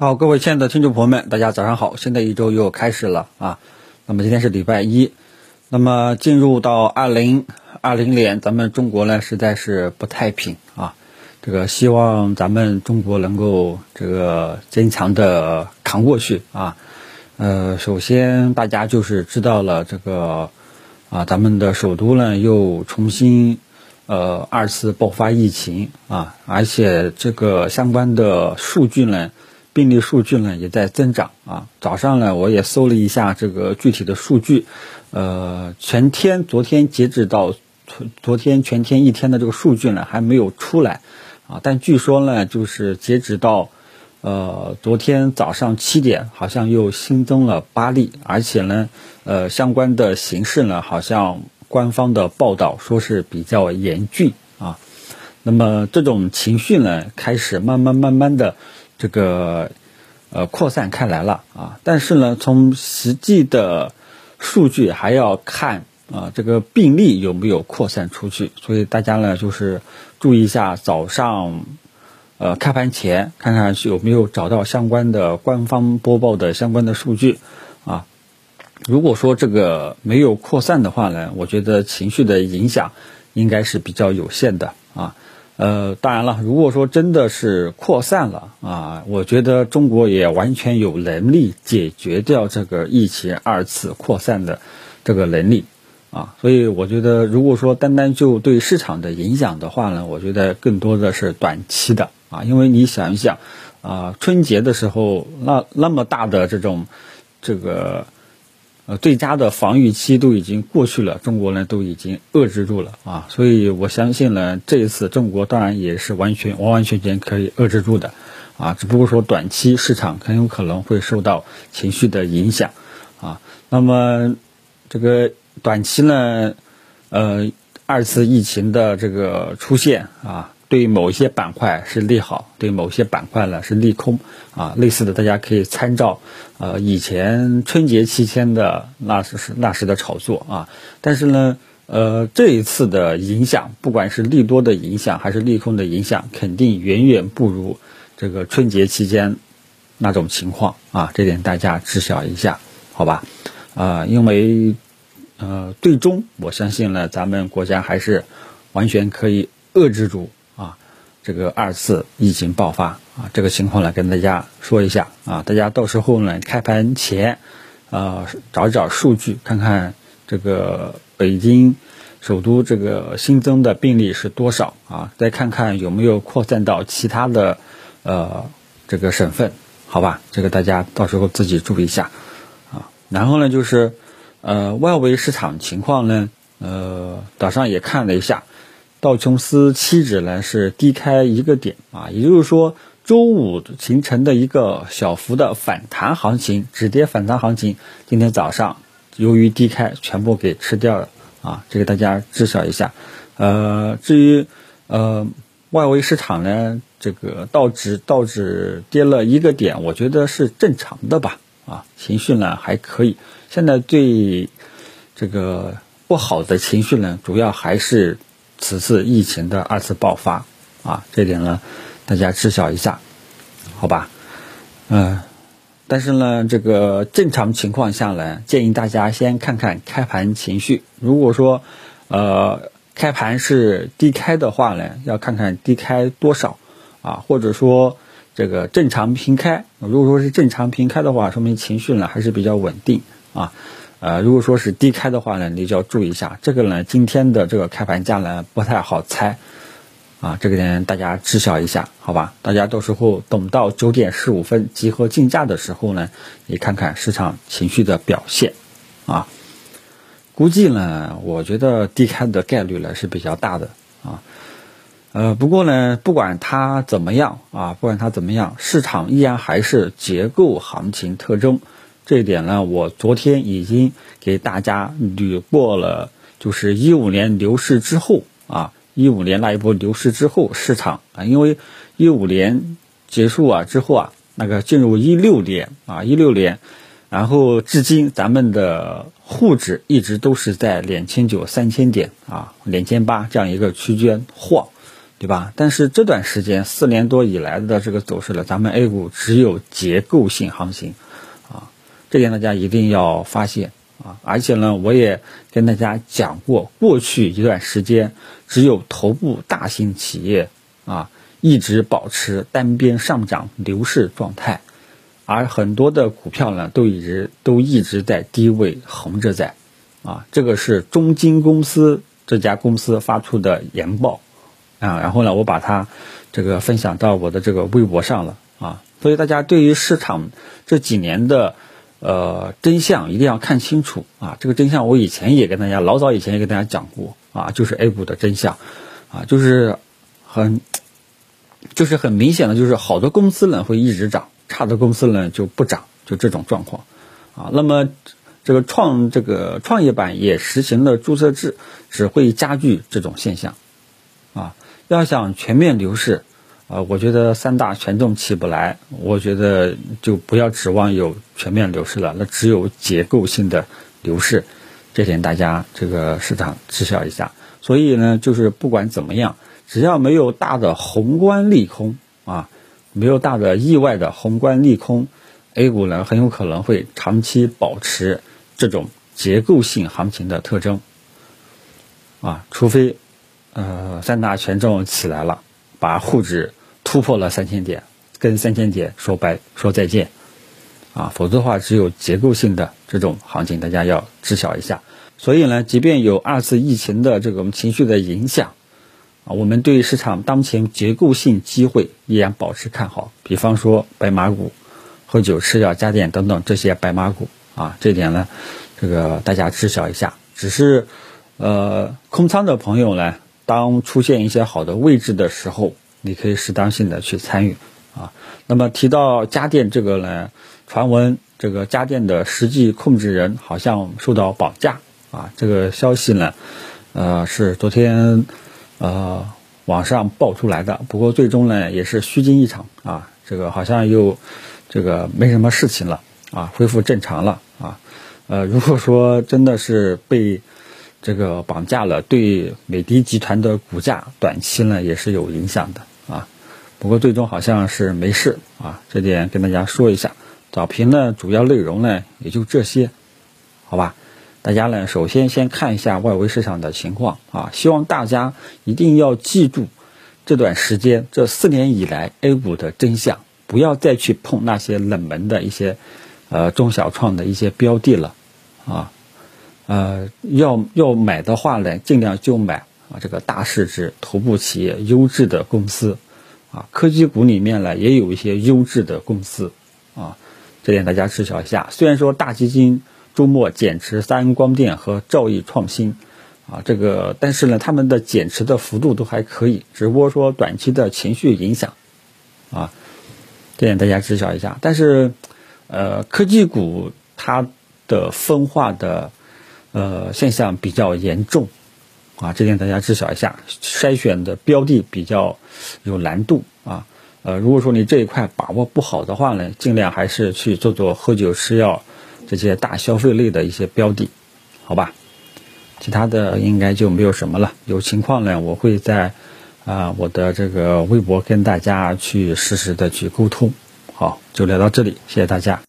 好，各位亲爱的听众朋友们，大家早上好！新的一周又开始了啊。那么今天是礼拜一，那么进入到二零二零年，咱们中国呢实在是不太平啊。这个希望咱们中国能够这个坚强的扛过去啊。呃，首先大家就是知道了这个啊，咱们的首都呢又重新呃二次爆发疫情啊，而且这个相关的数据呢。病例数据呢也在增长啊，早上呢我也搜了一下这个具体的数据，呃，全天昨天截止到昨天全天一天的这个数据呢还没有出来啊，但据说呢就是截止到呃昨天早上七点，好像又新增了八例，而且呢呃相关的形势呢好像官方的报道说是比较严峻啊，那么这种情绪呢开始慢慢慢慢的。这个呃扩散开来了啊，但是呢，从实际的数据还要看啊，这个病例有没有扩散出去。所以大家呢，就是注意一下早上呃开盘前看看有没有找到相关的官方播报的相关的数据啊。如果说这个没有扩散的话呢，我觉得情绪的影响应该是比较有限的啊。呃，当然了，如果说真的是扩散了啊，我觉得中国也完全有能力解决掉这个疫情二次扩散的这个能力啊，所以我觉得，如果说单单就对市场的影响的话呢，我觉得更多的是短期的啊，因为你想一想啊，春节的时候那那么大的这种这个。呃，最佳的防御期都已经过去了，中国呢都已经遏制住了啊，所以我相信呢，这一次中国当然也是完全完完全全可以遏制住的，啊，只不过说短期市场很有可能会受到情绪的影响，啊，那么这个短期呢，呃，二次疫情的这个出现啊。对某一些板块是利好，对某些板块呢是利空啊。类似的，大家可以参照呃以前春节期间的那时那时的炒作啊。但是呢，呃这一次的影响，不管是利多的影响还是利空的影响，肯定远远不如这个春节期间那种情况啊。这点大家知晓一下，好吧？啊，因为呃最终我相信呢，咱们国家还是完全可以遏制住。这个二次疫情爆发啊，这个情况呢，跟大家说一下啊，大家到时候呢，开盘前啊，找一找数据，看看这个北京首都这个新增的病例是多少啊，再看看有没有扩散到其他的呃这个省份，好吧，这个大家到时候自己注意一下啊。然后呢，就是呃外围市场情况呢，呃早上也看了一下。道琼斯期指呢是低开一个点啊，也就是说周五形成的一个小幅的反弹行情，止跌反弹行情，今天早上由于低开全部给吃掉了啊，这个大家知晓一下。呃，至于呃外围市场呢，这个道指道指跌了一个点，我觉得是正常的吧啊，情绪呢还可以。现在最这个不好的情绪呢，主要还是。此次疫情的二次爆发，啊，这点呢，大家知晓一下，好吧？嗯，但是呢，这个正常情况下呢，建议大家先看看开盘情绪。如果说，呃，开盘是低开的话呢，要看看低开多少，啊，或者说这个正常平开。如果说是正常平开的话，说明情绪呢还是比较稳定，啊。呃，如果说是低开的话呢，你就要注意一下。这个呢，今天的这个开盘价呢不太好猜，啊，这个点大家知晓一下，好吧？大家到时候等到九点十五分集合竞价的时候呢，你看看市场情绪的表现，啊，估计呢，我觉得低开的概率呢是比较大的，啊，呃，不过呢，不管它怎么样啊，不管它怎么样，市场依然还是结构行情特征。这一点呢，我昨天已经给大家捋过了，就是一五年牛市之后啊，一五年那一波牛市之后，市场啊，因为一五年结束啊之后啊，那个进入一六年啊，一六年，然后至今咱们的沪指一直都是在两千九三千点啊，两千八这样一个区间晃，对吧？但是这段时间四年多以来的这个走势呢，咱们 A 股只有结构性行情，这点大家一定要发现啊！而且呢，我也跟大家讲过，过去一段时间只有头部大型企业啊一直保持单边上涨牛市状态，而很多的股票呢都一直都一直在低位横着在，啊，这个是中金公司这家公司发出的研报。啊，然后呢，我把它这个分享到我的这个微博上了啊，所以大家对于市场这几年的呃真相一定要看清楚啊。这个真相我以前也跟大家老早以前也跟大家讲过啊，就是 A 股的真相啊，就是很就是很明显的，就是好的公司呢会一直涨，差的公司呢就不涨，就这种状况啊。那么这个创这个创业板也实行了注册制，只会加剧这种现象啊。要想全面牛市，啊，我觉得三大权重起不来，我觉得就不要指望有全面牛市了，那只有结构性的牛市，这点大家这个市场知晓一下。所以呢，就是不管怎么样，只要没有大的宏观利空啊，没有大的意外的宏观利空，A 股呢很有可能会长期保持这种结构性行情的特征，啊，除非。呃，三大权重起来了，把沪指突破了三千点，跟三千点说拜说再见，啊，否则的话只有结构性的这种行情，大家要知晓一下。所以呢，即便有二次疫情的这种情绪的影响，啊，我们对市场当前结构性机会依然保持看好。比方说白马股、喝酒、吃药、家电等等这些白马股，啊，这点呢，这个大家知晓一下。只是，呃，空仓的朋友呢。当出现一些好的位置的时候，你可以适当性的去参与啊。那么提到家电这个呢，传闻这个家电的实际控制人好像受到绑架啊。这个消息呢，呃，是昨天呃网上爆出来的。不过最终呢，也是虚惊一场啊。这个好像又这个没什么事情了啊，恢复正常了啊。呃，如果说真的是被。这个绑架了，对美的集团的股价短期呢也是有影响的啊。不过最终好像是没事啊，这点跟大家说一下。早评呢主要内容呢也就这些，好吧？大家呢首先先看一下外围市场的情况啊，希望大家一定要记住这段时间这四年以来 A 股的真相，不要再去碰那些冷门的一些呃中小创的一些标的了啊。呃，要要买的话呢，尽量就买啊这个大市值头部企业优质的公司，啊科技股里面呢也有一些优质的公司，啊这点大家知晓一下。虽然说大基金周末减持三安光电和兆易创新，啊这个但是呢他们的减持的幅度都还可以，只不过说短期的情绪影响，啊这点大家知晓一下。但是呃科技股它的分化的。呃，现象比较严重，啊，这点大家知晓一下。筛选的标的比较有难度啊。呃，如果说你这一块把握不好的话呢，尽量还是去做做喝酒、吃药这些大消费类的一些标的，好吧？其他的应该就没有什么了。有情况呢，我会在啊我的这个微博跟大家去实时的去沟通。好，就聊到这里，谢谢大家。